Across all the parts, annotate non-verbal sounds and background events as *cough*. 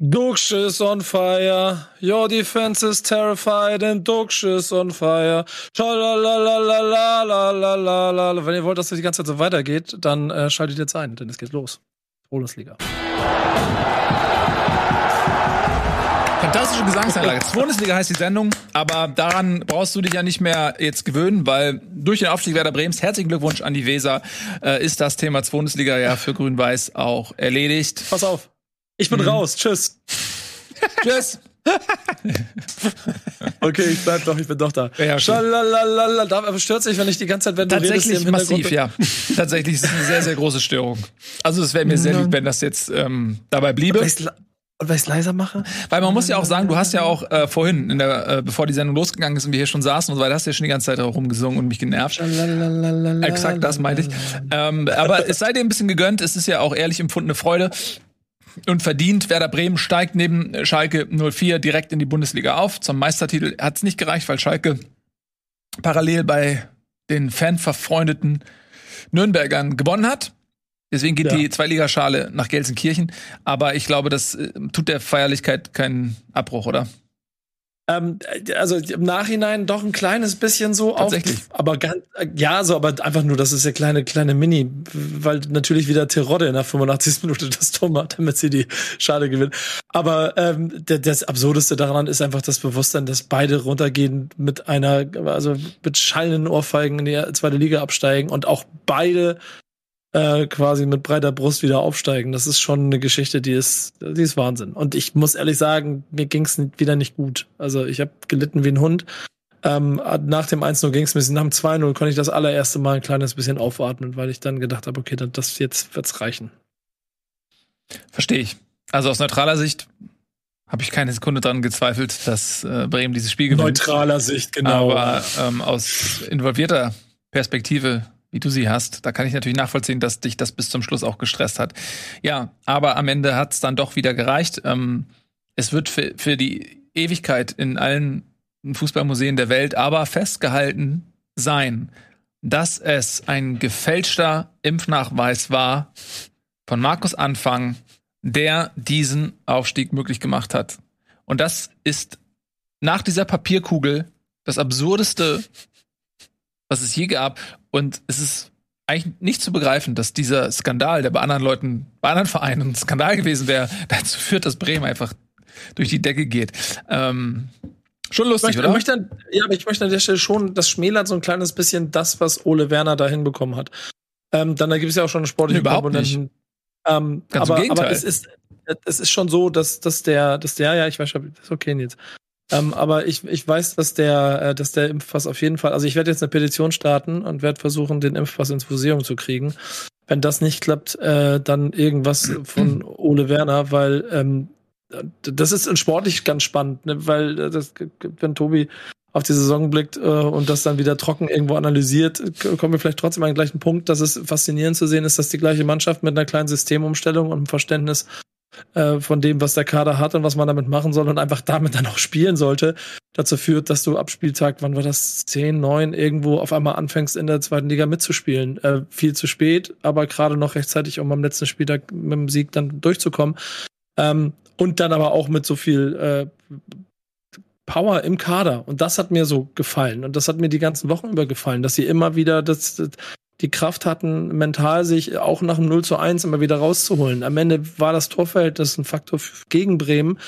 Duksch is on fire, your defense is terrified and Duksch is on fire. Schalalalalalalala. Wenn ihr wollt, dass das die ganze Zeit so weitergeht, dann äh, schaltet jetzt ein, denn es geht los. Bundesliga. Fantastische Gesangseinlage. *laughs* Bundesliga heißt die Sendung, aber daran brauchst du dich ja nicht mehr jetzt gewöhnen, weil durch den Aufstieg Werder Brems, herzlichen Glückwunsch an die Weser, äh, ist das Thema Bundesliga ja für Grün-Weiß auch erledigt. Pass auf. Ich bin mhm. raus. Tschüss. *laughs* Tschüss. *laughs* okay, ich bleib doch, ich bin doch da. Ja, Schalalala. Aber stört sich, wenn ich die ganze Zeit, wenn Tatsächlich du redest, im massiv, ja. Tatsächlich ist es eine sehr, sehr große Störung. Also es wäre mir sehr lieb, wenn das jetzt ähm, dabei bliebe. Und weil ich es leiser mache? Weil man muss ja auch sagen, du hast ja auch äh, vorhin, in der, äh, bevor die Sendung losgegangen ist und wir hier schon saßen und so weiter, hast du ja schon die ganze Zeit rumgesungen und mich genervt. Exakt, das meinte ich. Ähm, aber es sei dir ein bisschen gegönnt, es ist ja auch ehrlich empfundene Freude und verdient. Werder Bremen steigt neben Schalke 04 direkt in die Bundesliga auf. Zum Meistertitel hat es nicht gereicht, weil Schalke parallel bei den fanverfreundeten Nürnbergern gewonnen hat. Deswegen geht ja. die Zweiligaschale nach Gelsenkirchen. Aber ich glaube, das äh, tut der Feierlichkeit keinen Abbruch, oder? Ähm, also im Nachhinein doch ein kleines bisschen so Tatsächlich. auf, aber ganz, ja, so, aber einfach nur, das ist ja kleine, kleine Mini, weil natürlich wieder Terodde in der 85. Minute das Tor macht, damit sie die Schale gewinnt. Aber ähm, der, das Absurdeste daran ist einfach das Bewusstsein, dass beide runtergehen mit einer, also mit schallenden Ohrfeigen in die zweite Liga absteigen und auch beide äh, quasi mit breiter Brust wieder aufsteigen. Das ist schon eine Geschichte, die ist, die ist Wahnsinn. Und ich muss ehrlich sagen, mir ging es wieder nicht gut. Also ich habe gelitten wie ein Hund. Ähm, nach dem 1-0 ging es mir, nach dem 2-0 konnte ich das allererste Mal ein kleines bisschen aufatmen, weil ich dann gedacht habe, okay, dann, das jetzt wird's reichen. Verstehe ich. Also aus neutraler Sicht habe ich keine Sekunde dran gezweifelt, dass äh, Bremen dieses Spiel gewinnt. Neutraler Sicht, genau. Aber ähm, aus involvierter Perspektive wie du sie hast. Da kann ich natürlich nachvollziehen, dass dich das bis zum Schluss auch gestresst hat. Ja, aber am Ende hat es dann doch wieder gereicht. Ähm, es wird für, für die Ewigkeit in allen Fußballmuseen der Welt aber festgehalten sein, dass es ein gefälschter Impfnachweis war von Markus Anfang, der diesen Aufstieg möglich gemacht hat. Und das ist nach dieser Papierkugel das absurdeste, was es je gab. Und es ist eigentlich nicht zu begreifen, dass dieser Skandal, der bei anderen Leuten, bei anderen Vereinen ein Skandal gewesen wäre, *laughs* dazu führt, dass Bremen einfach durch die Decke geht. Ähm, schon lustig, ich möchte, oder? Möchte, ja, aber ich möchte an der Stelle schon, das schmälert so ein kleines bisschen das, was Ole Werner da hinbekommen hat. Ähm, dann da gibt es ja auch schon eine sportliche Überhaupt Komponenten. Ähm, Ganz aber, im Gegenteil. aber es ist, es ist schon so, dass, dass der, dass der, ja, ich weiß schon, das ist okay jetzt. Ähm, aber ich, ich weiß, dass der, äh, dass der Impfpass auf jeden Fall, also ich werde jetzt eine Petition starten und werde versuchen, den Impfpass ins Museum zu kriegen. Wenn das nicht klappt, äh, dann irgendwas von *clears throat* Ole Werner, weil ähm, das ist sportlich ganz spannend, ne? weil äh, das, wenn Tobi auf die Saison blickt äh, und das dann wieder trocken irgendwo analysiert, kommen wir vielleicht trotzdem an den gleichen Punkt, dass es faszinierend zu sehen ist, dass die gleiche Mannschaft mit einer kleinen Systemumstellung und einem Verständnis äh, von dem, was der Kader hat und was man damit machen soll und einfach damit dann auch spielen sollte, dazu führt, dass du ab Spieltag, wann war das, 10, 9, irgendwo auf einmal anfängst in der zweiten Liga mitzuspielen. Äh, viel zu spät, aber gerade noch rechtzeitig, um am letzten Spieltag mit dem Sieg dann durchzukommen. Ähm, und dann aber auch mit so viel äh, Power im Kader. Und das hat mir so gefallen. Und das hat mir die ganzen Wochen über gefallen, dass sie immer wieder das, das die Kraft hatten, mental sich auch nach dem 0 zu 1 immer wieder rauszuholen. Am Ende war das Torverhältnis ein Faktor gegen Bremen,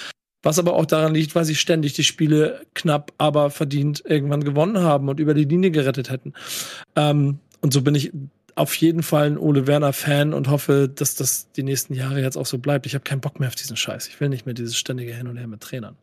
was aber auch daran liegt, weil sie ständig die Spiele knapp, aber verdient irgendwann gewonnen haben und über die Linie gerettet hätten. Ähm, und so bin ich auf jeden Fall ein Ole Werner Fan und hoffe, dass das die nächsten Jahre jetzt auch so bleibt. Ich habe keinen Bock mehr auf diesen Scheiß. Ich will nicht mehr dieses ständige Hin und Her mit Trainern.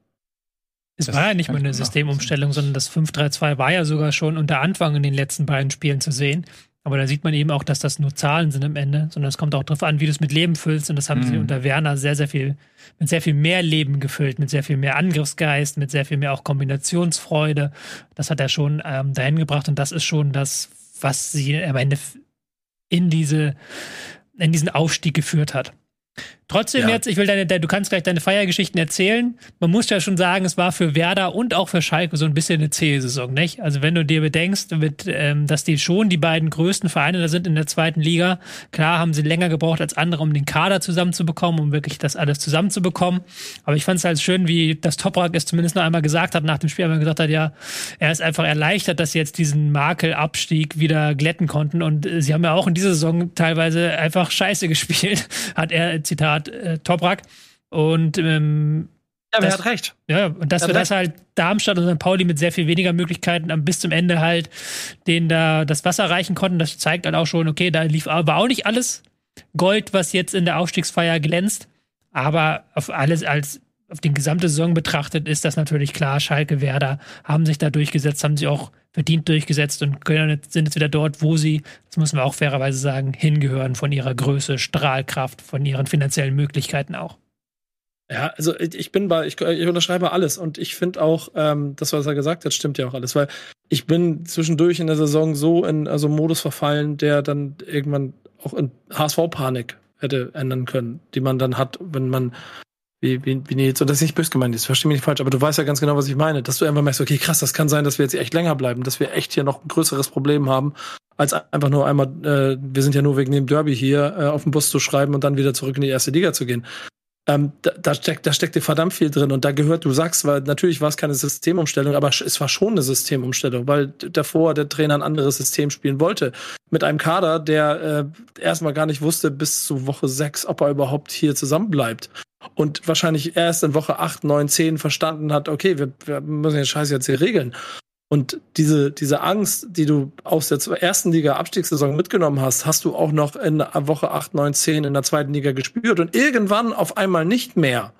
Es das war ja nicht mal eine Systemumstellung, sondern das 5-3-2 war ja sogar schon unter Anfang in den letzten beiden Spielen zu sehen. Aber da sieht man eben auch, dass das nur Zahlen sind am Ende, sondern es kommt auch darauf an, wie du es mit Leben füllst. Und das haben mhm. sie unter Werner sehr, sehr viel, mit sehr viel mehr Leben gefüllt, mit sehr viel mehr Angriffsgeist, mit sehr viel mehr auch Kombinationsfreude. Das hat er schon ähm, dahin gebracht und das ist schon das, was sie am Ende in diese, in diesen Aufstieg geführt hat. Trotzdem ja. jetzt, ich will deine, du kannst gleich deine Feiergeschichten erzählen. Man muss ja schon sagen, es war für Werder und auch für Schalke so ein bisschen eine zähe Saison, nicht? Also wenn du dir bedenkst, mit, ähm, dass die schon die beiden größten Vereine da sind in der zweiten Liga, klar haben sie länger gebraucht als andere, um den Kader zusammenzubekommen, um wirklich das alles zusammenzubekommen. Aber ich fand es halt schön, wie das Toprak es zumindest noch einmal gesagt hat nach dem Spiel, einmal gesagt hat, ja, er ist einfach erleichtert, dass sie jetzt diesen Makelabstieg wieder glätten konnten. Und äh, sie haben ja auch in dieser Saison teilweise einfach scheiße *laughs* gespielt, hat er, Zitat, Zitat äh, Toprak. Und ähm, ja, wer hat recht. Ja, und dass wir das halt Darmstadt und St. Pauli mit sehr viel weniger Möglichkeiten bis zum Ende halt denen da das Wasser reichen konnten, das zeigt halt auch schon, okay, da lief war auch nicht alles Gold, was jetzt in der Aufstiegsfeier glänzt, aber auf alles als auf den gesamte Saison betrachtet ist das natürlich klar. Schalke, Werder haben sich da durchgesetzt, haben sich auch verdient durchgesetzt und können, sind jetzt wieder dort, wo sie, das müssen wir auch fairerweise sagen, hingehören von ihrer Größe, Strahlkraft, von ihren finanziellen Möglichkeiten auch. Ja, also ich bin bei, ich, ich unterschreibe alles und ich finde auch, ähm, das, was er gesagt hat, stimmt ja auch alles, weil ich bin zwischendurch in der Saison so in also Modus verfallen, der dann irgendwann auch in HSV-Panik hätte ändern können, die man dann hat, wenn man wie, wie, wie Nils, und das ist nicht böse gemeint ist, verstehe mich nicht falsch, aber du weißt ja ganz genau, was ich meine, dass du einfach merkst, okay, krass, das kann sein, dass wir jetzt echt länger bleiben, dass wir echt hier noch ein größeres Problem haben, als einfach nur einmal, äh, wir sind ja nur wegen dem Derby hier, äh, auf den Bus zu schreiben und dann wieder zurück in die erste Liga zu gehen. Ähm, da, da, steckt, da steckt dir verdammt viel drin und da gehört, du sagst, weil natürlich war es keine Systemumstellung, aber es war schon eine Systemumstellung, weil davor der Trainer ein anderes System spielen wollte. Mit einem Kader, der äh, erstmal gar nicht wusste bis zu Woche sechs, ob er überhaupt hier zusammenbleibt und wahrscheinlich erst in Woche 8, 9, 10 verstanden hat, okay, wir, wir müssen den Scheiß jetzt hier regeln. Und diese, diese Angst, die du aus der ersten Liga Abstiegssaison mitgenommen hast, hast du auch noch in Woche 8, 9, 10 in der zweiten Liga gespürt und irgendwann auf einmal nicht mehr.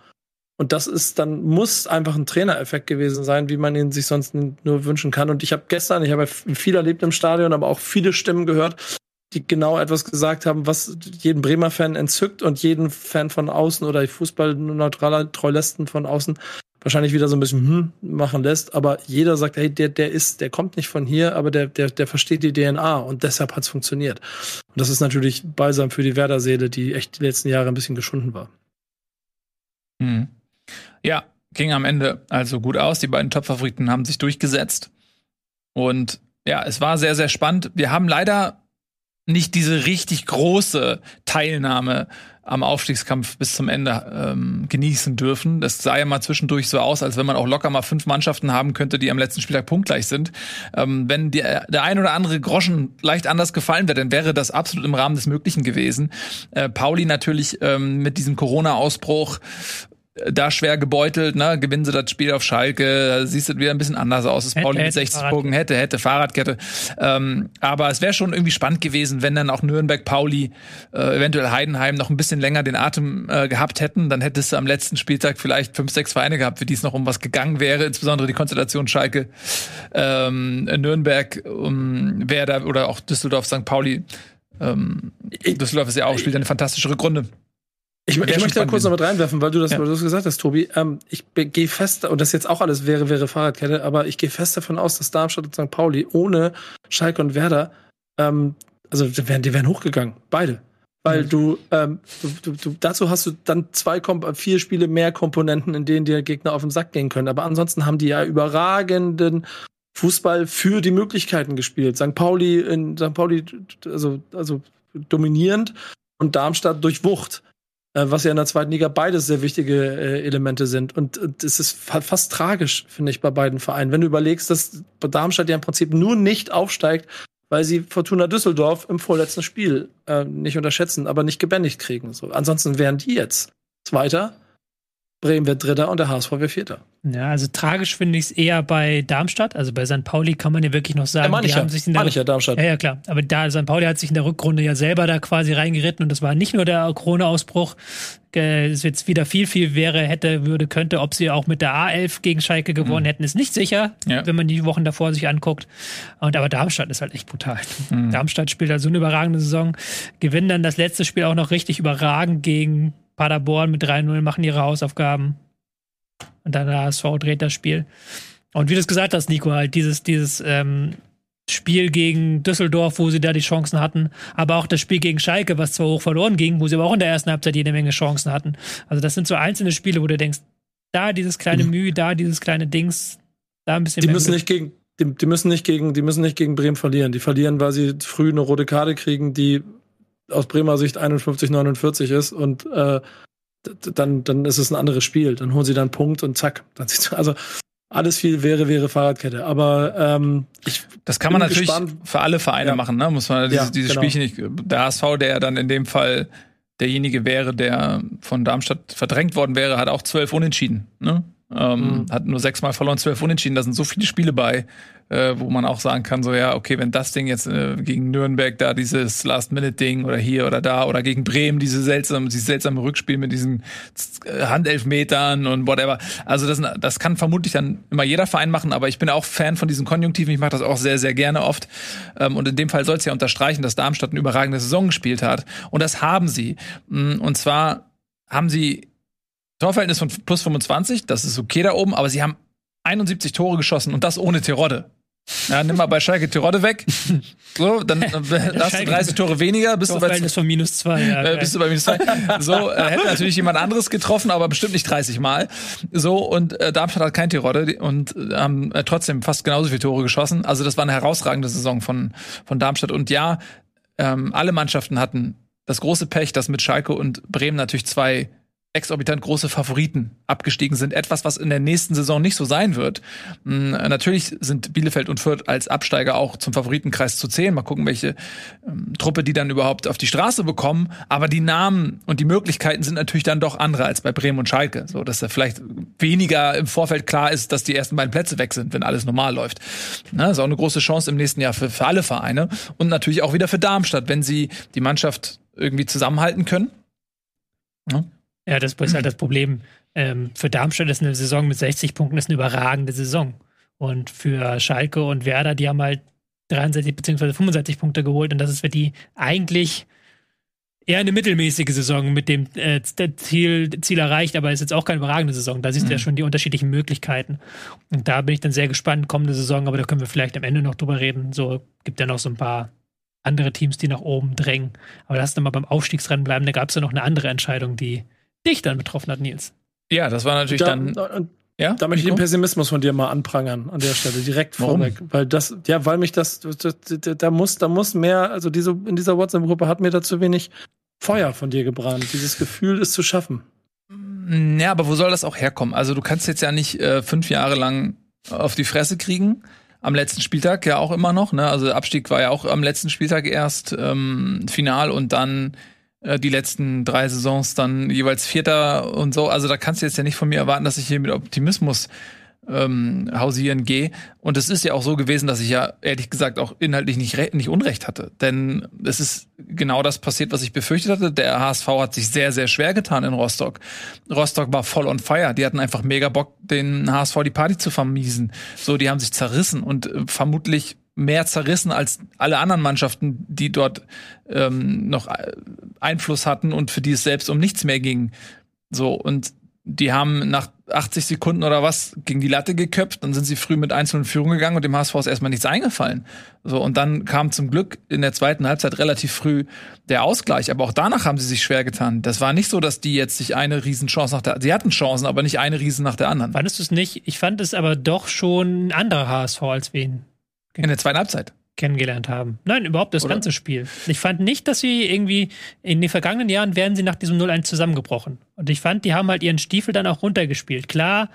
Und das ist dann, muss einfach ein Trainereffekt gewesen sein, wie man ihn sich sonst nur wünschen kann. Und ich habe gestern, ich habe viel erlebt im Stadion, aber auch viele Stimmen gehört, die genau etwas gesagt haben, was jeden Bremer Fan entzückt und jeden Fan von außen oder Fußballneutraler Treulesten von außen wahrscheinlich wieder so ein bisschen hm, machen lässt. Aber jeder sagt, hey, der, der ist, der kommt nicht von hier, aber der, der, der versteht die DNA und deshalb hat's funktioniert. Und das ist natürlich balsam für die Werder-Seele, die echt die letzten Jahre ein bisschen geschunden war. Mhm. Ja, ging am Ende also gut aus. Die beiden Top-Favoriten haben sich durchgesetzt. Und ja, es war sehr, sehr spannend. Wir haben leider nicht diese richtig große Teilnahme am Aufstiegskampf bis zum Ende ähm, genießen dürfen. Das sah ja mal zwischendurch so aus, als wenn man auch locker mal fünf Mannschaften haben könnte, die am letzten Spieltag punktgleich sind. Ähm, wenn die, der ein oder andere Groschen leicht anders gefallen wäre, dann wäre das absolut im Rahmen des Möglichen gewesen. Äh, Pauli natürlich ähm, mit diesem Corona-Ausbruch da schwer gebeutelt, ne? Gewinnen sie das Spiel auf Schalke, da siehst du wieder ein bisschen anders aus. Das Pauli mit 60 Punkten hätte, hätte Fahrradkette. Ähm, aber es wäre schon irgendwie spannend gewesen, wenn dann auch Nürnberg, Pauli, äh, eventuell Heidenheim noch ein bisschen länger den Atem äh, gehabt hätten. Dann hättest du am letzten Spieltag vielleicht fünf, sechs Vereine gehabt, für die es noch um was gegangen wäre, insbesondere die Konstellation Schalke, ähm, Nürnberg, um, Werder oder auch Düsseldorf, St. Pauli. Ähm, Düsseldorf ist ja auch, spielt eine fantastische Rückrunde. Ich, ich möchte da kurz noch mit reinwerfen, weil du das, ja. weil du das gesagt hast, Tobi. Ähm, ich gehe fest, und das jetzt auch alles wäre, wäre Fahrradkette, aber ich gehe fest davon aus, dass Darmstadt und St. Pauli ohne Schalke und Werder, ähm, also die wären, die wären hochgegangen, beide. Weil mhm. du, ähm, du, du, dazu hast du dann zwei, vier Spiele mehr Komponenten, in denen die Gegner auf den Sack gehen können. Aber ansonsten haben die ja überragenden Fußball für die Möglichkeiten gespielt. St. Pauli in St. Pauli, also, also dominierend und Darmstadt durch Wucht. Äh, was ja in der zweiten Liga beides sehr wichtige äh, Elemente sind. Und es ist fa fast tragisch, finde ich, bei beiden Vereinen. Wenn du überlegst, dass Darmstadt ja im Prinzip nur nicht aufsteigt, weil sie Fortuna Düsseldorf im vorletzten Spiel äh, nicht unterschätzen, aber nicht gebändigt kriegen. So. Ansonsten wären die jetzt Zweiter, Bremen wird Dritter und der HSV wäre Vierter. Ja, also tragisch finde ich es eher bei Darmstadt. Also bei St. Pauli kann man ja wirklich noch sagen, ja, die haben sich in der ja, Darmstadt. Ja, ja, klar. Aber da St. Pauli hat sich in der Rückrunde ja selber da quasi reingeritten und das war nicht nur der Corona-Ausbruch. Es jetzt wieder viel, viel wäre, hätte, würde, könnte, ob sie auch mit der A11 gegen Schalke gewonnen mhm. hätten, ist nicht sicher, ja. wenn man die Wochen davor sich anguckt. Und aber Darmstadt ist halt echt brutal. Mhm. Darmstadt spielt halt so eine überragende Saison, gewinnen dann das letzte Spiel auch noch richtig überragend gegen Paderborn mit 3-0, machen ihre Hausaufgaben und dann der HSV dreht das Spiel. Und wie du es gesagt hast, Nico, halt dieses, dieses, ähm, Spiel gegen Düsseldorf, wo sie da die Chancen hatten, aber auch das Spiel gegen Schalke, was zwar hoch verloren ging, wo sie aber auch in der ersten Halbzeit jede Menge Chancen hatten. Also das sind so einzelne Spiele, wo du denkst, da dieses kleine mhm. Mühe, da dieses kleine Dings, da ein bisschen. Die müssen nicht gegen, die, die, müssen nicht gegen, die müssen nicht gegen Bremen verlieren. Die verlieren, weil sie früh eine rote Karte kriegen, die aus Bremer Sicht 51, 49 ist und äh, dann, dann ist es ein anderes Spiel. Dann holen sie dann einen Punkt und zack. Dann also alles viel wäre, wäre Fahrradkette. Aber ähm, ich Das kann man natürlich gespannt. für alle Vereine ja. machen, ne? Muss man dieses, ja, dieses genau. Spielchen nicht. Der HSV, der dann in dem Fall derjenige wäre, der von Darmstadt verdrängt worden wäre, hat auch zwölf Unentschieden. Ne? Ähm, mhm. Hat nur sechsmal verloren, zwölf Unentschieden. Da sind so viele Spiele bei, äh, wo man auch sagen kann, so ja, okay, wenn das Ding jetzt äh, gegen Nürnberg da dieses Last-Minute-Ding oder hier oder da oder gegen Bremen diese seltsame, dieses seltsame Rückspiel mit diesen äh, Handelfmetern und whatever. Also das, das kann vermutlich dann immer jeder Verein machen, aber ich bin auch Fan von diesen Konjunktiven. Ich mache das auch sehr, sehr gerne oft. Ähm, und in dem Fall soll es ja unterstreichen, dass Darmstadt eine überragende Saison gespielt hat. Und das haben sie. Mm, und zwar haben sie Torverhältnis von plus 25, das ist okay da oben, aber sie haben 71 Tore geschossen und das ohne Terodde. Ja, nimm mal bei Schalke Tirode weg. *laughs* So, dann äh, hast du 30 Tore weniger, bist du bei von minus zwei. Ja, äh, bist du bei minus zwei. So, äh, hätte natürlich jemand anderes getroffen, aber bestimmt nicht 30 Mal. So, und äh, Darmstadt hat kein Tirode und äh, haben äh, trotzdem fast genauso viele Tore geschossen. Also das war eine herausragende Saison von, von Darmstadt. Und ja, ähm, alle Mannschaften hatten das große Pech, dass mit Schalke und Bremen natürlich zwei exorbitant große Favoriten abgestiegen sind. Etwas, was in der nächsten Saison nicht so sein wird. Hm, natürlich sind Bielefeld und Fürth als Absteiger auch zum Favoritenkreis zu zählen. Mal gucken, welche ähm, Truppe die dann überhaupt auf die Straße bekommen. Aber die Namen und die Möglichkeiten sind natürlich dann doch andere als bei Bremen und Schalke. So, dass da vielleicht weniger im Vorfeld klar ist, dass die ersten beiden Plätze weg sind, wenn alles normal läuft. Na, ist auch eine große Chance im nächsten Jahr für, für alle Vereine. Und natürlich auch wieder für Darmstadt, wenn sie die Mannschaft irgendwie zusammenhalten können. Ja. Ja, das ist halt das *clears throat* Problem. Ähm, für Darmstadt ist eine Saison mit 60 Punkten ist eine überragende Saison. Und für Schalke und Werder, die haben halt 63 bzw. 65 Punkte geholt. Und das ist für die eigentlich eher eine mittelmäßige Saison mit dem äh, Ziel, Ziel erreicht, aber ist jetzt auch keine überragende Saison. Da siehst mhm. du ja mhm. schon die unterschiedlichen Möglichkeiten. Und da bin ich dann sehr gespannt, kommende Saison, aber da können wir vielleicht am Ende noch drüber reden. So gibt ja noch so ein paar andere Teams, die nach oben drängen. Aber lass uns mal beim Aufstiegsrennen bleiben. Da gab es ja noch eine andere Entscheidung, die dich dann betroffen hat, Nils. Ja, das war natürlich da, dann. Und, ja, da möchte ich den Pessimismus von dir mal anprangern an der Stelle direkt vorweg, weil das, ja, weil mich das, da muss, da muss mehr, also diese in dieser WhatsApp-Gruppe hat mir da zu wenig Feuer von dir gebrannt. Dieses Gefühl ist zu schaffen. Ja, aber wo soll das auch herkommen? Also du kannst jetzt ja nicht äh, fünf Jahre lang auf die Fresse kriegen. Am letzten Spieltag ja auch immer noch. Ne? Also der Abstieg war ja auch am letzten Spieltag erst ähm, final und dann äh, die letzten drei Saisons dann jeweils Vierter und so. Also da kannst du jetzt ja nicht von mir erwarten, dass ich hier mit Optimismus ähm, hausieren gehe. Und es ist ja auch so gewesen, dass ich ja ehrlich gesagt auch inhaltlich nicht, nicht Unrecht hatte. Denn es ist genau das passiert, was ich befürchtet hatte. Der HSV hat sich sehr, sehr schwer getan in Rostock. Rostock war voll on fire. Die hatten einfach mega Bock, den HSV die Party zu vermiesen. So, die haben sich zerrissen und äh, vermutlich mehr zerrissen als alle anderen Mannschaften, die dort ähm, noch Einfluss hatten und für die es selbst um nichts mehr ging. So, und die haben nach 80 Sekunden oder was gegen die Latte geköpft, dann sind sie früh mit einzelnen Führung gegangen und dem HSV ist erstmal nichts eingefallen. So, und dann kam zum Glück in der zweiten Halbzeit relativ früh der Ausgleich, aber auch danach haben sie sich schwer getan. Das war nicht so, dass die jetzt sich eine Riesenchance nach der, sie hatten Chancen, aber nicht eine Riesen nach der anderen. Fandest du es nicht? Ich fand es aber doch schon ein anderer HSV als wen. In der zweiten Halbzeit kennengelernt haben. Nein, überhaupt das Oder? ganze Spiel. Ich fand nicht, dass sie irgendwie in den vergangenen Jahren wären sie nach diesem 0-1 zusammengebrochen. Und ich fand, die haben halt ihren Stiefel dann auch runtergespielt. Klar,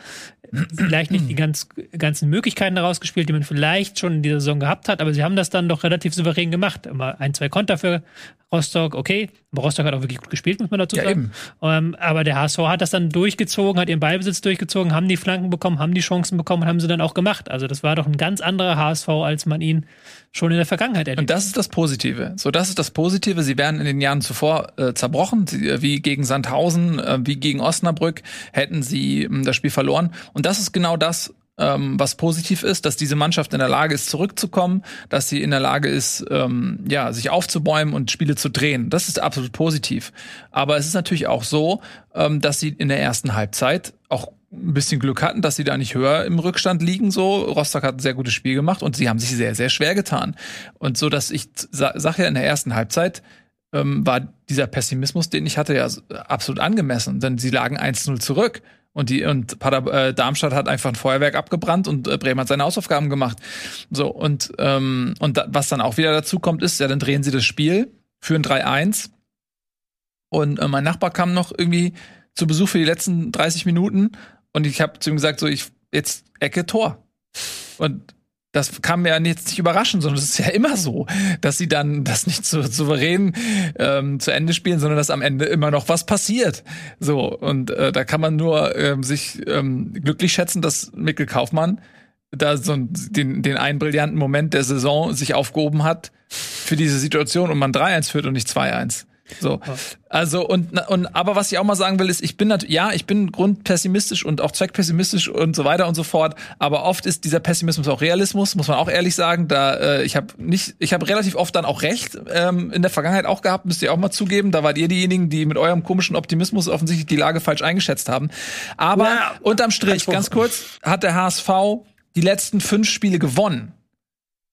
vielleicht nicht die ganz, ganzen Möglichkeiten daraus gespielt, die man vielleicht schon in dieser Saison gehabt hat, aber sie haben das dann doch relativ souverän gemacht. Immer ein, zwei Konter für Rostock, okay. Aber Rostock hat auch wirklich gut gespielt, muss man dazu ja, sagen. Ähm, aber der HSV hat das dann durchgezogen, hat ihren Ballbesitz durchgezogen, haben die Flanken bekommen, haben die Chancen bekommen und haben sie dann auch gemacht. Also das war doch ein ganz anderer HSV, als man ihn schon in der Vergangenheit erlebt. Und das ist das Positive. So, das ist das Positive. Sie wären in den Jahren zuvor äh, zerbrochen, äh, wie gegen Sandhausen, äh, wie gegen Osnabrück, hätten sie äh, das Spiel verloren. Und das ist genau das, ähm, was positiv ist, dass diese Mannschaft in der Lage ist, zurückzukommen, dass sie in der Lage ist, ähm, ja, sich aufzubäumen und Spiele zu drehen. Das ist absolut positiv. Aber es ist natürlich auch so, ähm, dass sie in der ersten Halbzeit auch ein bisschen Glück hatten, dass sie da nicht höher im Rückstand liegen. So Rostock hat ein sehr gutes Spiel gemacht und sie haben sich sehr sehr schwer getan. Und so, dass ich sa sag ja in der ersten Halbzeit ähm, war dieser Pessimismus, den ich hatte, ja absolut angemessen, denn sie lagen 1-0 zurück. Und die und Pader, äh, Darmstadt hat einfach ein Feuerwerk abgebrannt und äh, Bremen hat seine Hausaufgaben gemacht. So und ähm, und da, was dann auch wieder dazu kommt, ist ja dann drehen sie das Spiel führen 3-1 und äh, mein Nachbar kam noch irgendwie zu Besuch für die letzten 30 Minuten und ich habe zu ihm gesagt so ich jetzt Ecke Tor und das kam mir jetzt nicht überraschen, sondern es ist ja immer so, dass sie dann das nicht so souverän ähm, zu Ende spielen, sondern dass am Ende immer noch was passiert. So und äh, da kann man nur ähm, sich ähm, glücklich schätzen, dass Mikkel Kaufmann da so den, den einen brillanten Moment der Saison sich aufgehoben hat für diese Situation und man 3-1 führt und nicht 2-1. So. Also, und, und, aber was ich auch mal sagen will, ist, ich bin natürlich, ja, ich bin grundpessimistisch und auch zweckpessimistisch und so weiter und so fort. Aber oft ist dieser Pessimismus auch Realismus, muss man auch ehrlich sagen. Da, äh, ich habe nicht, ich habe relativ oft dann auch recht, ähm, in der Vergangenheit auch gehabt, müsst ihr auch mal zugeben. Da wart ihr diejenigen, die mit eurem komischen Optimismus offensichtlich die Lage falsch eingeschätzt haben. Aber ja, unterm Strich, ganz kurz, hat der HSV die letzten fünf Spiele gewonnen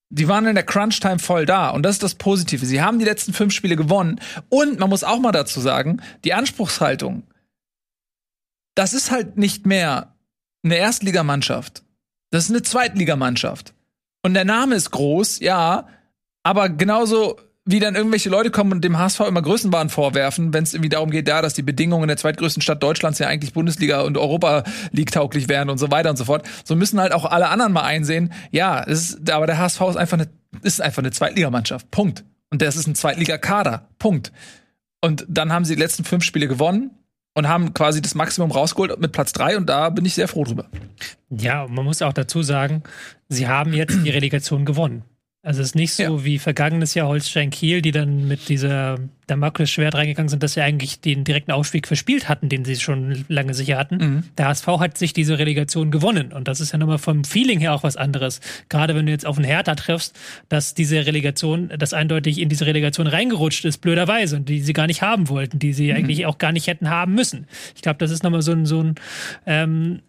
die waren in der Crunch-Time voll da. Und das ist das Positive. Sie haben die letzten fünf Spiele gewonnen. Und man muss auch mal dazu sagen, die Anspruchshaltung, das ist halt nicht mehr eine Erstligamannschaft. Das ist eine Zweitligamannschaft. Und der Name ist groß, ja, aber genauso wie dann irgendwelche Leute kommen und dem HSV immer Größenwahn vorwerfen, wenn es irgendwie darum geht, ja, dass die Bedingungen in der zweitgrößten Stadt Deutschlands ja eigentlich Bundesliga und Europa League tauglich wären und so weiter und so fort. So müssen halt auch alle anderen mal einsehen, ja, ist, aber der HSV ist einfach eine, ist einfach eine Zweitligamannschaft. Punkt. Und das ist ein Zweitligakader. Punkt. Und dann haben sie die letzten fünf Spiele gewonnen und haben quasi das Maximum rausgeholt mit Platz drei und da bin ich sehr froh drüber. Ja, man muss auch dazu sagen, sie haben jetzt die Relegation gewonnen. Also es ist nicht so ja. wie vergangenes Jahr Holstein Kiel, die dann mit dieser Damoklesschwert reingegangen sind, dass sie eigentlich den direkten Aufstieg verspielt hatten, den sie schon lange sicher hatten. Mhm. Der HSV hat sich diese Relegation gewonnen und das ist ja nochmal vom Feeling her auch was anderes. Gerade wenn du jetzt auf einen Hertha triffst, dass diese Relegation, das eindeutig in diese Relegation reingerutscht ist, blöderweise, und die sie gar nicht haben wollten, die sie mhm. eigentlich auch gar nicht hätten haben müssen. Ich glaube, das ist nochmal so ein, so ein ähm,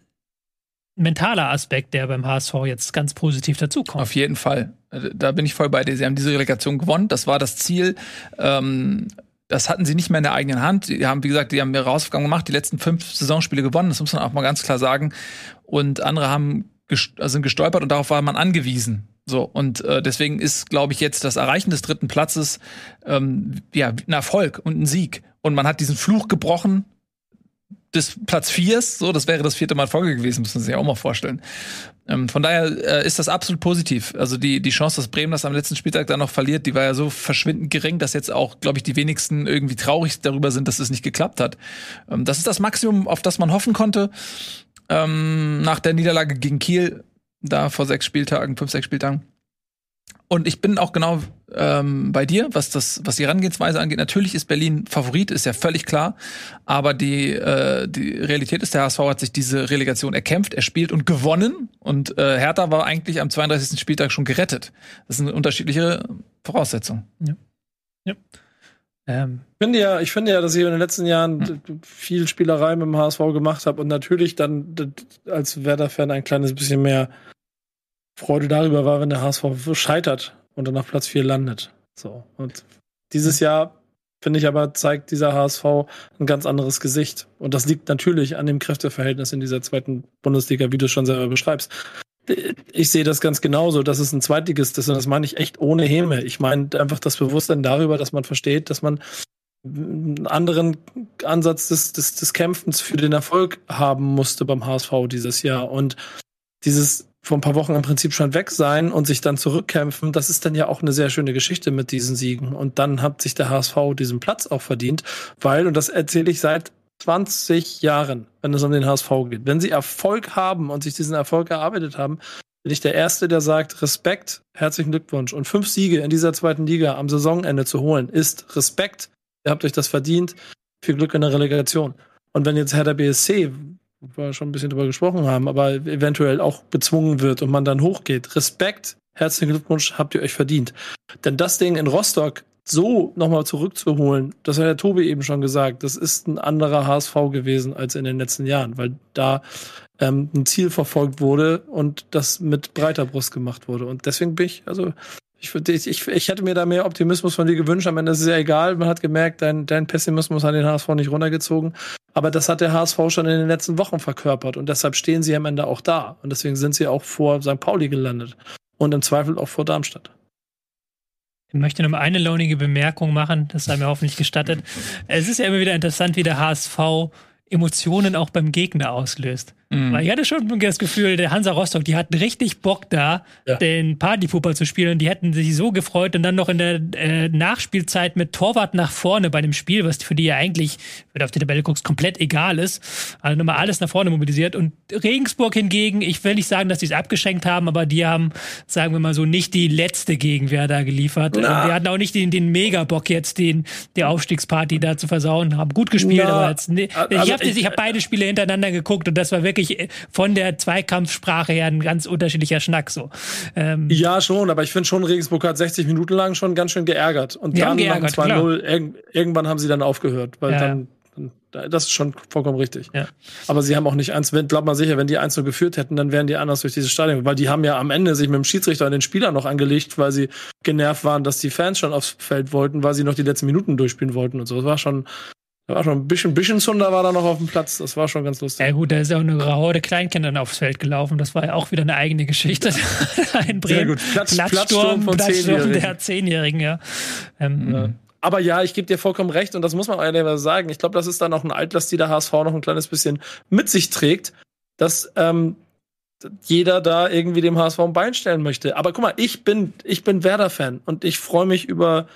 mentaler Aspekt, der beim HSV jetzt ganz positiv dazukommt. Auf jeden Fall. Da bin ich voll bei dir. Sie haben diese Relegation gewonnen. Das war das Ziel. Ähm, das hatten sie nicht mehr in der eigenen Hand. Die haben, wie gesagt, die haben ihre Hausaufgaben gemacht, die letzten fünf Saisonspiele gewonnen. Das muss man auch mal ganz klar sagen. Und andere haben also sind gestolpert und darauf war man angewiesen. So und äh, deswegen ist, glaube ich, jetzt das Erreichen des dritten Platzes ähm, ja ein Erfolg und ein Sieg. Und man hat diesen Fluch gebrochen, des Platz viers, so, das wäre das vierte Mal Folge gewesen, müssen Sie sich auch mal vorstellen. Ähm, von daher äh, ist das absolut positiv. Also die, die Chance, dass Bremen das am letzten Spieltag dann noch verliert, die war ja so verschwindend gering, dass jetzt auch, glaube ich, die wenigsten irgendwie traurig darüber sind, dass es nicht geklappt hat. Ähm, das ist das Maximum, auf das man hoffen konnte. Ähm, nach der Niederlage gegen Kiel, da vor sechs Spieltagen, fünf, sechs Spieltagen. Und ich bin auch genau ähm, bei dir, was das, was die Herangehensweise angeht. Natürlich ist Berlin Favorit, ist ja völlig klar. Aber die, äh, die Realität ist, der HSV hat sich diese Relegation erkämpft, erspielt und gewonnen. Und äh, Hertha war eigentlich am 32. Spieltag schon gerettet. Das sind unterschiedliche Voraussetzungen. Ja. ja. Ähm. Ich finde ja, ich finde ja, dass ich in den letzten Jahren hm. viel Spielerei mit dem HSV gemacht habe und natürlich dann als Werder-Fan ein kleines bisschen mehr Freude darüber war, wenn der HSV scheitert und dann auf Platz 4 landet. So. Und dieses Jahr, finde ich aber, zeigt dieser HSV ein ganz anderes Gesicht. Und das liegt natürlich an dem Kräfteverhältnis in dieser zweiten Bundesliga, wie du es schon selber beschreibst. Ich sehe das ganz genauso, dass es ein Zweitligist ist und das meine ich echt ohne Häme. Ich meine einfach das Bewusstsein darüber, dass man versteht, dass man einen anderen Ansatz des, des, des Kämpfens für den Erfolg haben musste beim HSV dieses Jahr. Und dieses vor ein paar Wochen im Prinzip schon weg sein und sich dann zurückkämpfen, das ist dann ja auch eine sehr schöne Geschichte mit diesen Siegen. Und dann hat sich der HSV diesen Platz auch verdient, weil, und das erzähle ich seit 20 Jahren, wenn es um den HSV geht, wenn sie Erfolg haben und sich diesen Erfolg erarbeitet haben, bin ich der Erste, der sagt, Respekt, herzlichen Glückwunsch. Und fünf Siege in dieser zweiten Liga am Saisonende zu holen, ist Respekt. Ihr habt euch das verdient. Viel Glück in der Relegation. Und wenn jetzt Hertha BSC, wo wir schon ein bisschen drüber gesprochen haben, aber eventuell auch bezwungen wird und man dann hochgeht. Respekt, herzlichen Glückwunsch, habt ihr euch verdient. Denn das Ding in Rostock so nochmal zurückzuholen, das hat ja Tobi eben schon gesagt, das ist ein anderer HSV gewesen als in den letzten Jahren, weil da ähm, ein Ziel verfolgt wurde und das mit breiter Brust gemacht wurde. Und deswegen bin ich, also ich, ich, ich, hätte mir da mehr Optimismus von dir gewünscht. Am Ende ist es ja egal. Man hat gemerkt, dein, dein Pessimismus hat den HSV nicht runtergezogen. Aber das hat der HSV schon in den letzten Wochen verkörpert. Und deshalb stehen sie am Ende auch da. Und deswegen sind sie auch vor St. Pauli gelandet. Und im Zweifel auch vor Darmstadt. Ich möchte mal eine launige Bemerkung machen. Das sei mir hoffentlich gestattet. Es ist ja immer wieder interessant, wie der HSV Emotionen auch beim Gegner auslöst. Mhm. Weil ich hatte schon das Gefühl, der Hansa Rostock, die hatten richtig Bock da, ja. den Partyfußball zu spielen. Und die hätten sich so gefreut und dann noch in der äh, Nachspielzeit mit Torwart nach vorne bei dem Spiel, was für die ja eigentlich, wenn du auf die Tabelle guckst, komplett egal ist. Also nochmal alles nach vorne mobilisiert. Und Regensburg hingegen, ich will nicht sagen, dass die es abgeschenkt haben, aber die haben, sagen wir mal so, nicht die letzte Gegenwehr da geliefert. Na. Und die hatten auch nicht den, den Mega-Bock jetzt, den, die Aufstiegsparty da zu versauen. Haben gut gespielt, Na. aber jetzt, ne, also ich habe ich, ich hab beide Spiele hintereinander geguckt und das war wirklich wirklich von der Zweikampfsprache her ein ganz unterschiedlicher Schnack so. Ähm, ja, schon, aber ich finde schon, Regensburg hat 60 Minuten lang schon ganz schön geärgert. Und dann nach 2-0, irgendwann haben sie dann aufgehört, weil ja. dann das ist schon vollkommen richtig. Ja. Aber sie haben auch nicht eins, glaub mal sicher, wenn die eins so geführt hätten, dann wären die anders durch dieses Stadion, weil die haben ja am Ende sich mit dem Schiedsrichter und den Spielern noch angelegt, weil sie genervt waren, dass die Fans schon aufs Feld wollten, weil sie noch die letzten Minuten durchspielen wollten und so. Das war schon, da war schon ein bisschen, bisschen Zunder war da noch auf dem Platz. Das war schon ganz lustig. Ja gut, da ist ja auch eine Horde Kleinkinder aufs Feld gelaufen. Das war ja auch wieder eine eigene Geschichte. *laughs* in Bremen. Sehr gut. Platz, Platzsturm, von Platzsturm der Zehnjährigen, ja. Ähm, ja. Aber ja, ich gebe dir vollkommen recht und das muss man ehrlich sagen. Ich glaube, das ist dann auch ein Altlast, die der HSV noch ein kleines bisschen mit sich trägt, dass ähm, jeder da irgendwie dem HSV ein Bein stellen möchte. Aber guck mal, ich bin, ich bin Werder-Fan und ich freue mich über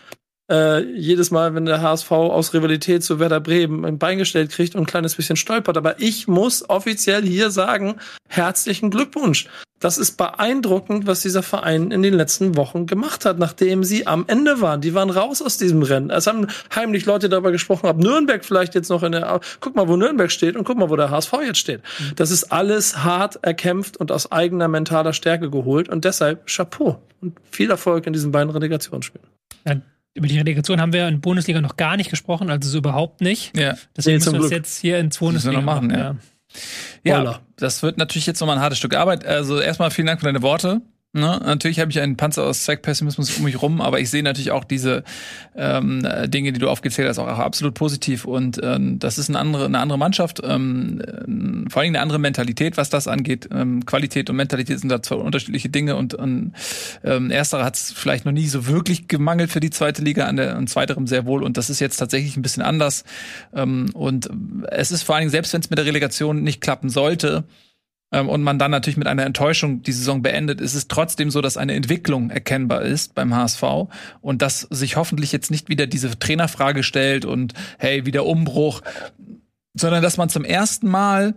äh, jedes Mal, wenn der HSV aus Rivalität zu Werder Bremen ein Bein gestellt kriegt und ein kleines bisschen stolpert. Aber ich muss offiziell hier sagen, herzlichen Glückwunsch. Das ist beeindruckend, was dieser Verein in den letzten Wochen gemacht hat, nachdem sie am Ende waren. Die waren raus aus diesem Rennen. Es haben heimlich Leute darüber gesprochen, ob Nürnberg vielleicht jetzt noch in der, guck mal, wo Nürnberg steht und guck mal, wo der HSV jetzt steht. Mhm. Das ist alles hart erkämpft und aus eigener mentaler Stärke geholt und deshalb Chapeau und viel Erfolg in diesen beiden Relegationsspielen. Ja über die Relegation haben wir in Bundesliga noch gar nicht gesprochen, also so überhaupt nicht. Ja. Deswegen müssen wir es jetzt hier in Bundesliga noch machen. Ja. ja, das wird natürlich jetzt nochmal ein hartes Stück Arbeit. Also erstmal vielen Dank für deine Worte. Ne? Natürlich habe ich einen Panzer aus Zweckpessimismus um mich rum, aber ich sehe natürlich auch diese ähm, Dinge, die du aufgezählt hast, auch, auch absolut positiv. Und ähm, das ist eine andere, eine andere Mannschaft, ähm, äh, vor allem eine andere Mentalität, was das angeht. Ähm, Qualität und Mentalität sind da zwei unterschiedliche Dinge und ähm, ersterer hat es vielleicht noch nie so wirklich gemangelt für die zweite Liga, an der an zweiterem sehr wohl. Und das ist jetzt tatsächlich ein bisschen anders. Ähm, und es ist vor allen Dingen, selbst wenn es mit der Relegation nicht klappen sollte, und man dann natürlich mit einer Enttäuschung die Saison beendet, ist es trotzdem so, dass eine Entwicklung erkennbar ist beim HSV und dass sich hoffentlich jetzt nicht wieder diese Trainerfrage stellt und hey, wieder Umbruch, sondern dass man zum ersten Mal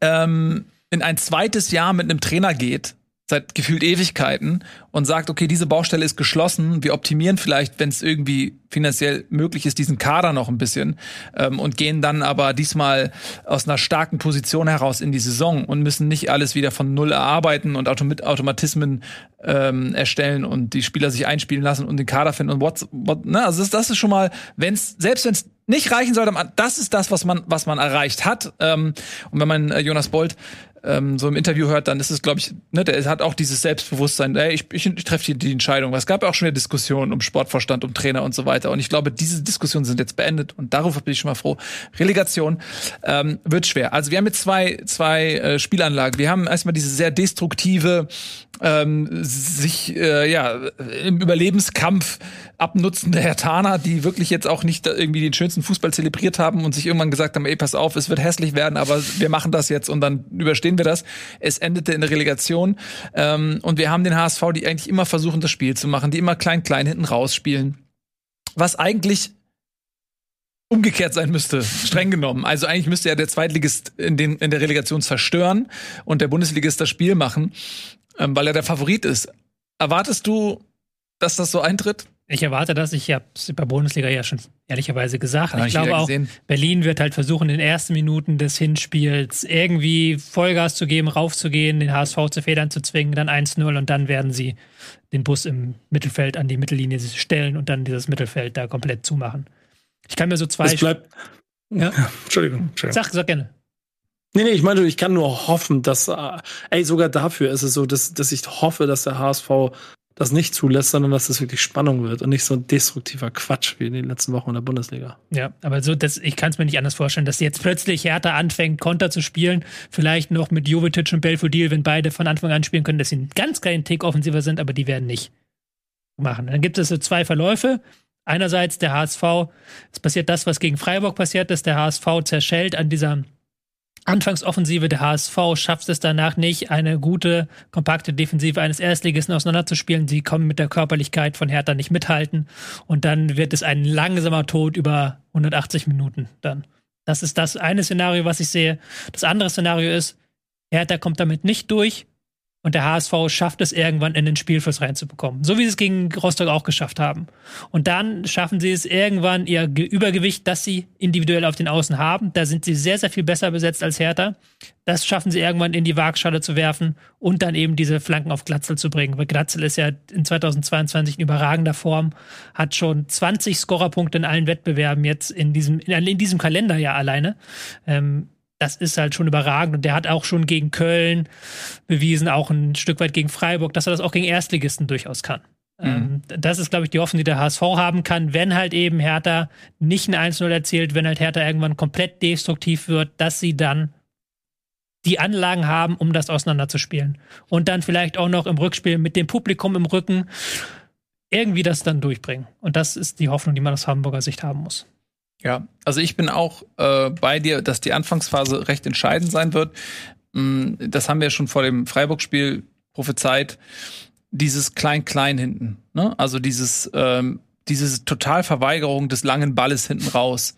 ähm, in ein zweites Jahr mit einem Trainer geht, seit gefühlt Ewigkeiten und sagt, okay, diese Baustelle ist geschlossen, wir optimieren vielleicht, wenn es irgendwie finanziell möglich ist, diesen Kader noch ein bisschen ähm, und gehen dann aber diesmal aus einer starken Position heraus in die Saison und müssen nicht alles wieder von Null erarbeiten und Automat Automatismen ähm, erstellen und die Spieler sich einspielen lassen und den Kader finden und what, what ne? also das, das ist schon mal, wenn's selbst wenn es nicht reichen sollte, das ist das, was man was man erreicht hat ähm, und wenn man äh, Jonas Bolt ähm, so im Interview hört, dann ist es, glaube ich, ne, der hat auch dieses Selbstbewusstsein, ey, ich, ich, ich treffe die, die Entscheidung. Es gab auch schon eine Diskussion um Sportvorstand, um Trainer und so weiter. Und ich glaube, diese Diskussionen sind jetzt beendet und darauf bin ich schon mal froh. Relegation ähm, wird schwer. Also wir haben jetzt zwei, zwei äh, Spielanlagen. Wir haben erstmal diese sehr destruktive ähm, sich äh, ja im Überlebenskampf abnutzende Hertaner, die wirklich jetzt auch nicht irgendwie den schönsten Fußball zelebriert haben und sich irgendwann gesagt haben, ey, pass auf, es wird hässlich werden, aber wir machen das jetzt und dann überstehen wir das. Es endete in der Relegation ähm, und wir haben den HSV, die eigentlich immer versuchen, das Spiel zu machen, die immer klein, klein hinten rausspielen. Was eigentlich umgekehrt sein müsste, streng genommen. Also eigentlich müsste ja der Zweitligist in, den, in der Relegation zerstören und der Bundesligist das Spiel machen ähm, weil er der Favorit ist. Erwartest du, dass das so eintritt? Ich erwarte das. Ich habe es bei Bundesliga ja schon ehrlicherweise gesagt. ich glaube auch, Berlin wird halt versuchen, in den ersten Minuten des Hinspiels irgendwie Vollgas zu geben, raufzugehen, den HSV zu Federn zu zwingen, dann 1-0 und dann werden sie den Bus im Mittelfeld an die Mittellinie stellen und dann dieses Mittelfeld da komplett zumachen. Ich kann mir so zwei. Es bleibt. Ja. Entschuldigung, Entschuldigung. Sag, sag gerne. Nee, nee, ich meine, ich kann nur hoffen, dass, äh, ey, sogar dafür ist es so, dass, dass ich hoffe, dass der HSV das nicht zulässt, sondern dass das wirklich Spannung wird und nicht so ein destruktiver Quatsch wie in den letzten Wochen in der Bundesliga. Ja, aber so, das, ich kann es mir nicht anders vorstellen, dass jetzt plötzlich Hertha anfängt, Konter zu spielen, vielleicht noch mit Jovetic und Belfodil, wenn beide von Anfang an spielen können, dass sie einen ganz kleinen Tick offensiver sind, aber die werden nicht machen. Dann gibt es so zwei Verläufe. Einerseits der HSV, es passiert das, was gegen Freiburg passiert ist, der HSV zerschellt an dieser Anfangsoffensive der HSV schafft es danach nicht, eine gute, kompakte Defensive eines Erstligisten auseinanderzuspielen. Sie kommen mit der Körperlichkeit von Hertha nicht mithalten. Und dann wird es ein langsamer Tod über 180 Minuten dann. Das ist das eine Szenario, was ich sehe. Das andere Szenario ist, Hertha kommt damit nicht durch und der HSV schafft es irgendwann in den Spielfluss reinzubekommen. So wie sie es gegen Rostock auch geschafft haben. Und dann schaffen sie es irgendwann ihr Übergewicht, das sie individuell auf den Außen haben. Da sind sie sehr, sehr viel besser besetzt als Hertha. Das schaffen sie irgendwann in die Waagschale zu werfen und dann eben diese Flanken auf Glatzel zu bringen. Weil Glatzel ist ja in 2022 in überragender Form, hat schon 20 Scorerpunkte in allen Wettbewerben jetzt in diesem, in, diesem Kalenderjahr alleine. Ähm, das ist halt schon überragend. Und der hat auch schon gegen Köln bewiesen, auch ein Stück weit gegen Freiburg, dass er das auch gegen Erstligisten durchaus kann. Mhm. Ähm, das ist, glaube ich, die Hoffnung, die der HSV haben kann, wenn halt eben Hertha nicht ein 1-0 erzielt, wenn halt Hertha irgendwann komplett destruktiv wird, dass sie dann die Anlagen haben, um das auseinanderzuspielen. Und dann vielleicht auch noch im Rückspiel mit dem Publikum im Rücken irgendwie das dann durchbringen. Und das ist die Hoffnung, die man aus Hamburger Sicht haben muss. Ja, also ich bin auch äh, bei dir, dass die Anfangsphase recht entscheidend sein wird. Mm, das haben wir schon vor dem Freiburg-Spiel prophezeit. Dieses Klein-Klein hinten. Ne? Also dieses, ähm, diese Totalverweigerung des langen Balles hinten raus.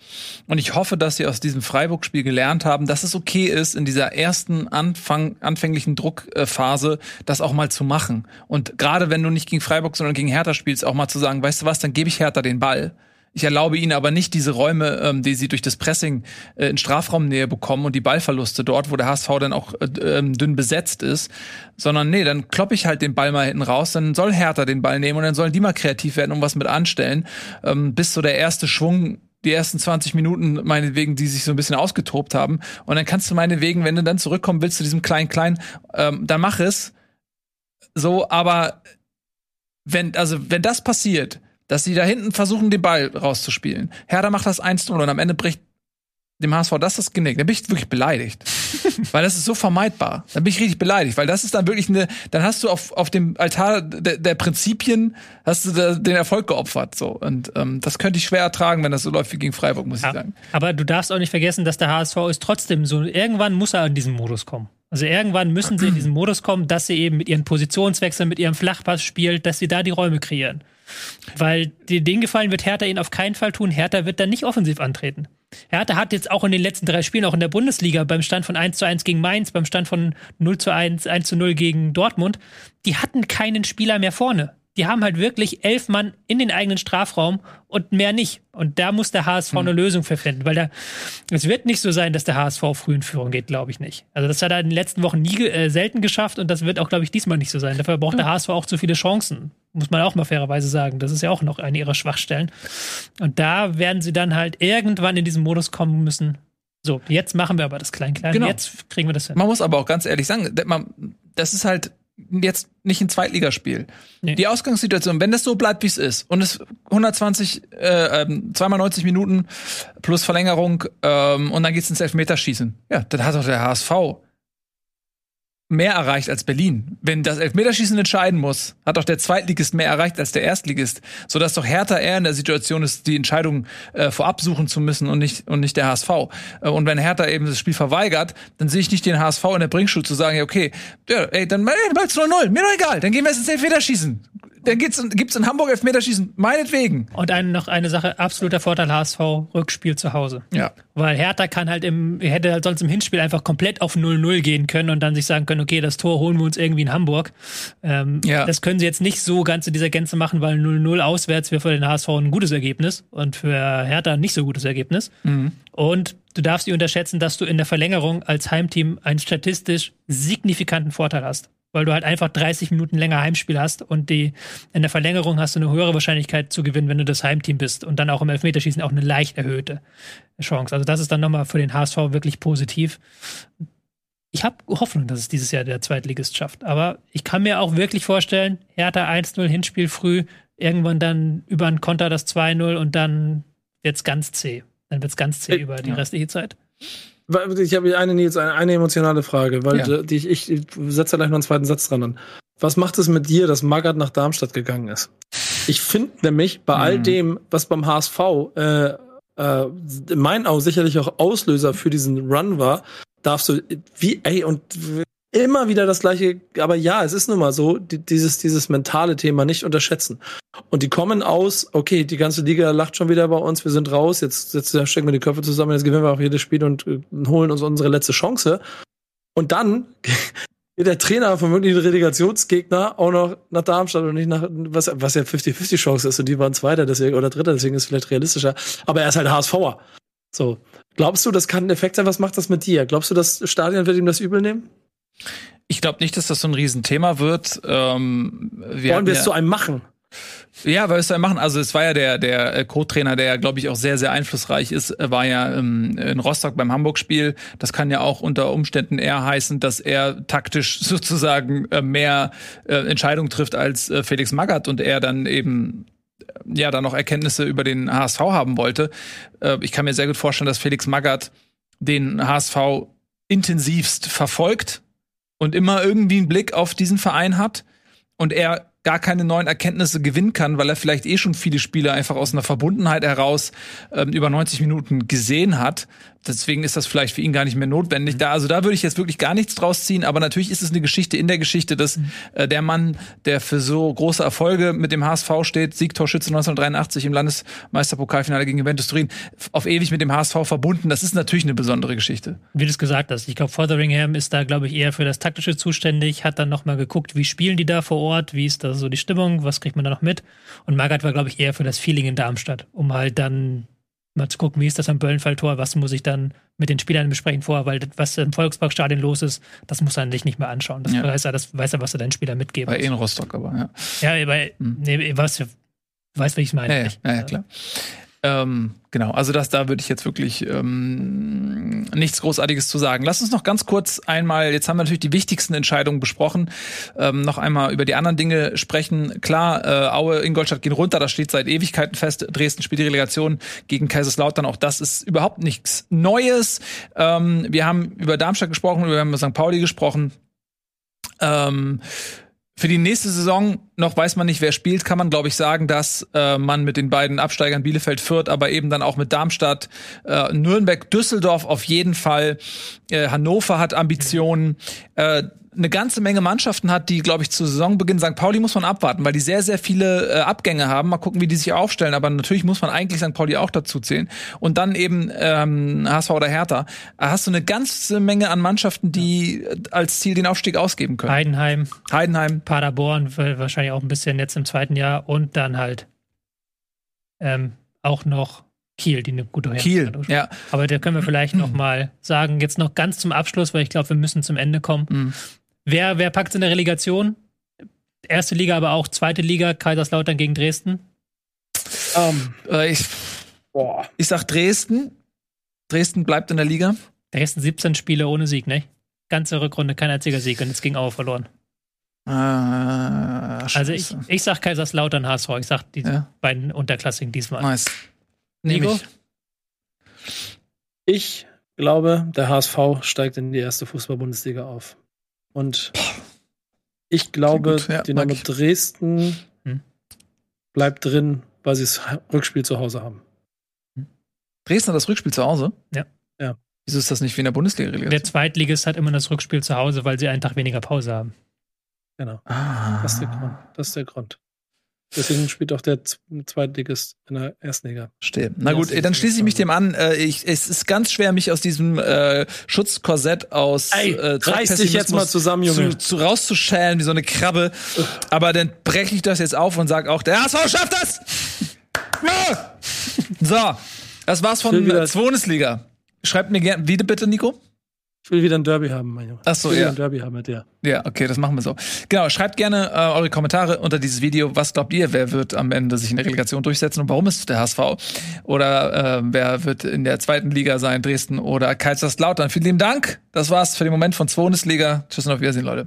Und ich hoffe, dass sie aus diesem Freiburg-Spiel gelernt haben, dass es okay ist, in dieser ersten Anfang, anfänglichen Druckphase das auch mal zu machen. Und gerade wenn du nicht gegen Freiburg, sondern gegen Hertha spielst, auch mal zu sagen, weißt du was, dann gebe ich Hertha den Ball ich erlaube ihnen aber nicht diese Räume, ähm, die sie durch das Pressing äh, in Strafraumnähe bekommen und die Ballverluste dort, wo der HSV dann auch äh, ähm, dünn besetzt ist, sondern nee, dann kloppe ich halt den Ball mal hinten raus, dann soll Hertha den Ball nehmen und dann sollen die mal kreativ werden und was mit anstellen, ähm, bis so der erste Schwung die ersten 20 Minuten, meinetwegen, die sich so ein bisschen ausgetobt haben. Und dann kannst du meinetwegen, wenn du dann zurückkommen willst zu diesem kleinen-klein, ähm, dann mach es. So, aber wenn, also, wenn das passiert, dass sie da hinten versuchen, den Ball rauszuspielen. Herder macht das 1-0 und am Ende bricht dem HSV das das Genick. Da bin ich wirklich beleidigt. *laughs* weil das ist so vermeidbar. Da bin ich richtig beleidigt, weil das ist dann wirklich eine, dann hast du auf, auf dem Altar der, der Prinzipien, hast du da, den Erfolg geopfert, so. Und, ähm, das könnte ich schwer ertragen, wenn das so läuft wie gegen Freiburg, muss ja, ich sagen. Aber du darfst auch nicht vergessen, dass der HSV ist trotzdem so, irgendwann muss er in diesen Modus kommen. Also irgendwann müssen sie in diesen Modus kommen, dass sie eben mit ihren Positionswechseln, mit ihrem Flachpass spielt, dass sie da die Räume kreieren. Weil den Gefallen wird Hertha ihnen auf keinen Fall tun. Hertha wird dann nicht offensiv antreten. Hertha hat jetzt auch in den letzten drei Spielen, auch in der Bundesliga, beim Stand von 1 zu 1 gegen Mainz, beim Stand von 0 zu 1, 1 zu 0 gegen Dortmund, die hatten keinen Spieler mehr vorne die haben halt wirklich elf Mann in den eigenen Strafraum und mehr nicht. Und da muss der HSV hm. eine Lösung für finden, weil da, es wird nicht so sein, dass der HSV früh in Führung geht, glaube ich nicht. Also das hat er in den letzten Wochen nie äh, selten geschafft und das wird auch, glaube ich, diesmal nicht so sein. Dafür braucht ja. der HSV auch zu viele Chancen. Muss man auch mal fairerweise sagen. Das ist ja auch noch eine ihrer Schwachstellen. Und da werden sie dann halt irgendwann in diesen Modus kommen müssen. So, jetzt machen wir aber das Klein-Klein. Genau. Jetzt kriegen wir das hin. Man muss aber auch ganz ehrlich sagen, das ist halt jetzt nicht ein Zweitligaspiel. Nee. Die Ausgangssituation, wenn das so bleibt, wie es ist, und es 120, äh, ähm, zweimal 90 Minuten plus Verlängerung ähm, und dann geht's ins Elfmeterschießen. Ja, dann hat doch der HSV mehr erreicht als Berlin. Wenn das Elfmeterschießen entscheiden muss, hat doch der Zweitligist mehr erreicht als der Erstligist, sodass doch Hertha eher in der Situation ist, die Entscheidung äh, vorab suchen zu müssen und nicht und nicht der HSV. Äh, und wenn Hertha eben das Spiel verweigert, dann sehe ich nicht den HSV in der Bringschule zu sagen, ja, okay, ja, ey, dann bleibt's 0-0, mir doch egal, dann gehen wir jetzt ins Elfmeterschießen. Dann gibt's, gibt's in Hamburg Elfmeterschießen. Meinetwegen. Und eine, noch eine Sache, absoluter Vorteil HSV, Rückspiel zu Hause. Ja. Weil Hertha kann halt im, hätte halt sonst im Hinspiel einfach komplett auf 0-0 gehen können und dann sich sagen können, okay, das Tor holen wir uns irgendwie in Hamburg. Ähm, Ja. Das können sie jetzt nicht so ganz in dieser Gänze machen, weil 0-0 auswärts wäre für den HSV ein gutes Ergebnis und für Hertha ein nicht so gutes Ergebnis. Und du darfst nicht unterschätzen, dass du in der Verlängerung als Heimteam einen statistisch signifikanten Vorteil hast. Weil du halt einfach 30 Minuten länger Heimspiel hast und die, in der Verlängerung hast du eine höhere Wahrscheinlichkeit zu gewinnen, wenn du das Heimteam bist und dann auch im Elfmeterschießen auch eine leicht erhöhte Chance. Also das ist dann nochmal für den HSV wirklich positiv. Ich habe Hoffnung, dass es dieses Jahr der Zweitligist schafft. Aber ich kann mir auch wirklich vorstellen, Hertha 1-0 Hinspiel früh, irgendwann dann über einen Konter das 2-0 und dann wird's ganz zäh. Dann wird's ganz zäh Äh, über die ja. restliche Zeit. Ich habe eine, Nils, eine, eine emotionale Frage, weil Ja. die, ich, ich, setze gleich noch einen zweiten Satz dran an. Was macht es mit dir, dass Magath nach Darmstadt gegangen ist? Ich finde nämlich bei all Mhm. dem, was beim HSV äh, äh, in meinen Augen sicherlich auch Auslöser für diesen Run war, darfst du wie ey und immer wieder das gleiche. Aber ja, es ist nun mal so, die, dieses dieses mentale Thema nicht unterschätzen. Und die kommen aus, okay, die ganze Liga lacht schon wieder bei uns, wir sind raus, jetzt, jetzt stecken wir die Köpfe zusammen, jetzt gewinnen wir auch jedes Spiel und äh, holen uns unsere letzte Chance. Und dann *laughs* geht der Trainer vom möglichen Relegationsgegner auch noch nach Darmstadt und nicht nach, was, was ja 50-50 Chance ist und die waren Zweiter deswegen oder Dritter, deswegen ist es vielleicht realistischer. Aber er ist halt HSVer. So. Glaubst du, das kann ein Effekt sein? Was macht das mit dir? Glaubst du, das Stadion wird ihm das übel nehmen? Ich glaube nicht, dass das so ein Riesenthema wird. Ähm, wir Wollen wir ja, es zu einem machen? Ja, was soll er machen? Also es war ja der der äh, Co-Trainer, der ja glaube ich auch sehr sehr einflussreich ist, äh, war ja ähm, in Rostock beim Hamburg-Spiel. Das kann ja auch unter Umständen eher heißen, dass er taktisch *laughs* sozusagen äh, mehr äh, Entscheidungen trifft als äh, Felix Magath und er dann eben äh, ja dann noch Erkenntnisse über den HSV haben wollte. Äh, ich kann mir sehr gut vorstellen, dass Felix Magath den HSV intensivst verfolgt und immer irgendwie einen Blick auf diesen Verein hat und er gar keine neuen Erkenntnisse gewinnen kann, weil er vielleicht eh schon viele Spiele einfach aus einer Verbundenheit heraus ähm, über 90 Minuten gesehen hat. Deswegen ist das vielleicht für ihn gar nicht mehr notwendig. Da, also da würde ich jetzt wirklich gar nichts draus ziehen, aber natürlich ist es eine Geschichte in der Geschichte, dass äh, der Mann, der für so große Erfolge mit dem HSV steht, Siegtorschütze 1983 im Landesmeisterpokalfinale gegen Juventus Turin, auf ewig mit dem HSV verbunden, das ist natürlich eine besondere Geschichte. Wie du es gesagt hast, ich glaube, Fotheringham ist da, glaube ich, eher für das Taktische zuständig, hat dann nochmal geguckt, wie spielen die da vor Ort, wie ist da so die Stimmung, was kriegt man da noch mit. Und Magath war, glaube ich, eher für das Feeling in Darmstadt, um halt dann mal zu gucken, wie ist das am Böllenfalltor, was muss ich dann mit den Spielern besprechen vorher, weil das, was im Volksparkstadion los ist, das muss er sich nicht mehr anschauen. Das Ja. weiß er, das weiß er, was er den Spielern mitgeben Bei in Rostock aber, ja. Ja, aber, nee, was, weiß, wie ich es meine. Ja, ja, ja klar. Ähm, genau, also das, da würde ich jetzt wirklich ähm, nichts Großartiges zu sagen. Lass uns noch ganz kurz einmal, jetzt haben wir natürlich die wichtigsten Entscheidungen besprochen, ähm, noch einmal über die anderen Dinge sprechen. Klar, äh, Aue, Ingolstadt gehen runter, das steht seit Ewigkeiten fest. Dresden spielt die Relegation gegen Kaiserslautern, auch das ist überhaupt nichts Neues. Ähm, wir haben über Darmstadt gesprochen, wir haben über St. Pauli gesprochen. Ähm, für die nächste Saison noch weiß man nicht, wer spielt, kann man, glaube ich, sagen, dass äh, man mit den beiden Absteigern Bielefeld führt, aber eben dann auch mit Darmstadt, äh, Nürnberg, Düsseldorf auf jeden Fall. Äh, Hannover hat Ambitionen. Äh, eine ganze Menge Mannschaften hat, die, glaube ich, zu Saisonbeginn St. Pauli muss man abwarten, weil die sehr, sehr viele äh, Abgänge haben. Mal gucken, wie die sich aufstellen. Aber natürlich muss man eigentlich St. Pauli auch dazu zählen. Und dann eben ähm, HSV oder Hertha. Da hast du eine ganze Menge an Mannschaften, die äh, als Ziel den Aufstieg ausgeben können. Heidenheim, Heidenheim, Paderborn, wa- wahrscheinlich auch ein bisschen jetzt im zweiten Jahr und dann halt ähm, auch noch Kiel, die eine gute Kiel, Hinrunde ja. Aber da können wir vielleicht noch mal sagen, jetzt noch ganz zum Abschluss, weil ich glaube, wir müssen zum Ende kommen. Mhm. Wer, wer packt in der Relegation? Erste Liga, aber auch zweite Liga, Kaiserslautern gegen Dresden. Ähm, Äh, ich, boah. ich sag Dresden. Dresden bleibt in der Liga. Dresden 17 Spiele ohne Sieg, ne? Ganze Rückrunde, kein einziger Sieg und jetzt ging auch verloren. Äh, Also ich, ich sag Kaiserslautern HSV, ich sag die Ja. beiden Unterklassigen diesmal. Nice. Nehm Nico? ich. Ich glaube, der HSV steigt in die erste Fußball-Bundesliga auf. Und ich glaube, gut, ja, Dynamo. Dresden Hm. bleibt drin, weil sie das Rückspiel zu Hause haben. Dresden hat das Rückspiel zu Hause? Ja. Ja. Wieso ist das nicht wie in der Der Bundesliga-Relegation? Zweitligist hat immer das Rückspiel zu Hause, weil sie einen Tag weniger Pause haben. Genau. Ah. Das ist der Grund. Das ist der Grund. Deswegen spielt auch der Zweitligist in der ersten Liga. Stehe. Na gut, dann schließe ich mich dem an. Äh, ich, es ist ganz schwer, mich aus diesem äh, Schutzkorsett aus Ey, äh, reiß dich jetzt mal zusammen, Junge. Zu, zu rauszuschälen wie so eine Krabbe. Aber dann breche ich das jetzt auf und sag auch, der HSV schafft das! Ja! so, das war's von Bundesliga. Schreibt mir gerne, wieder bitte, Nico. Ich will wieder ein Derby haben, mein Junge. Ach so, ich will ja. ein Derby haben mit dir. Ja, okay, das machen wir so. Genau, schreibt gerne äh, eure Kommentare unter dieses Video. Was glaubt ihr, wer wird am Ende sich in der Relegation durchsetzen und warum ist es der HSV? Oder äh, wer wird in der zweiten Liga sein, Dresden oder Kaiserslautern? Vielen lieben Dank. Das war's für den Moment von Bundesliga. Tschüss und auf Wiedersehen, Leute.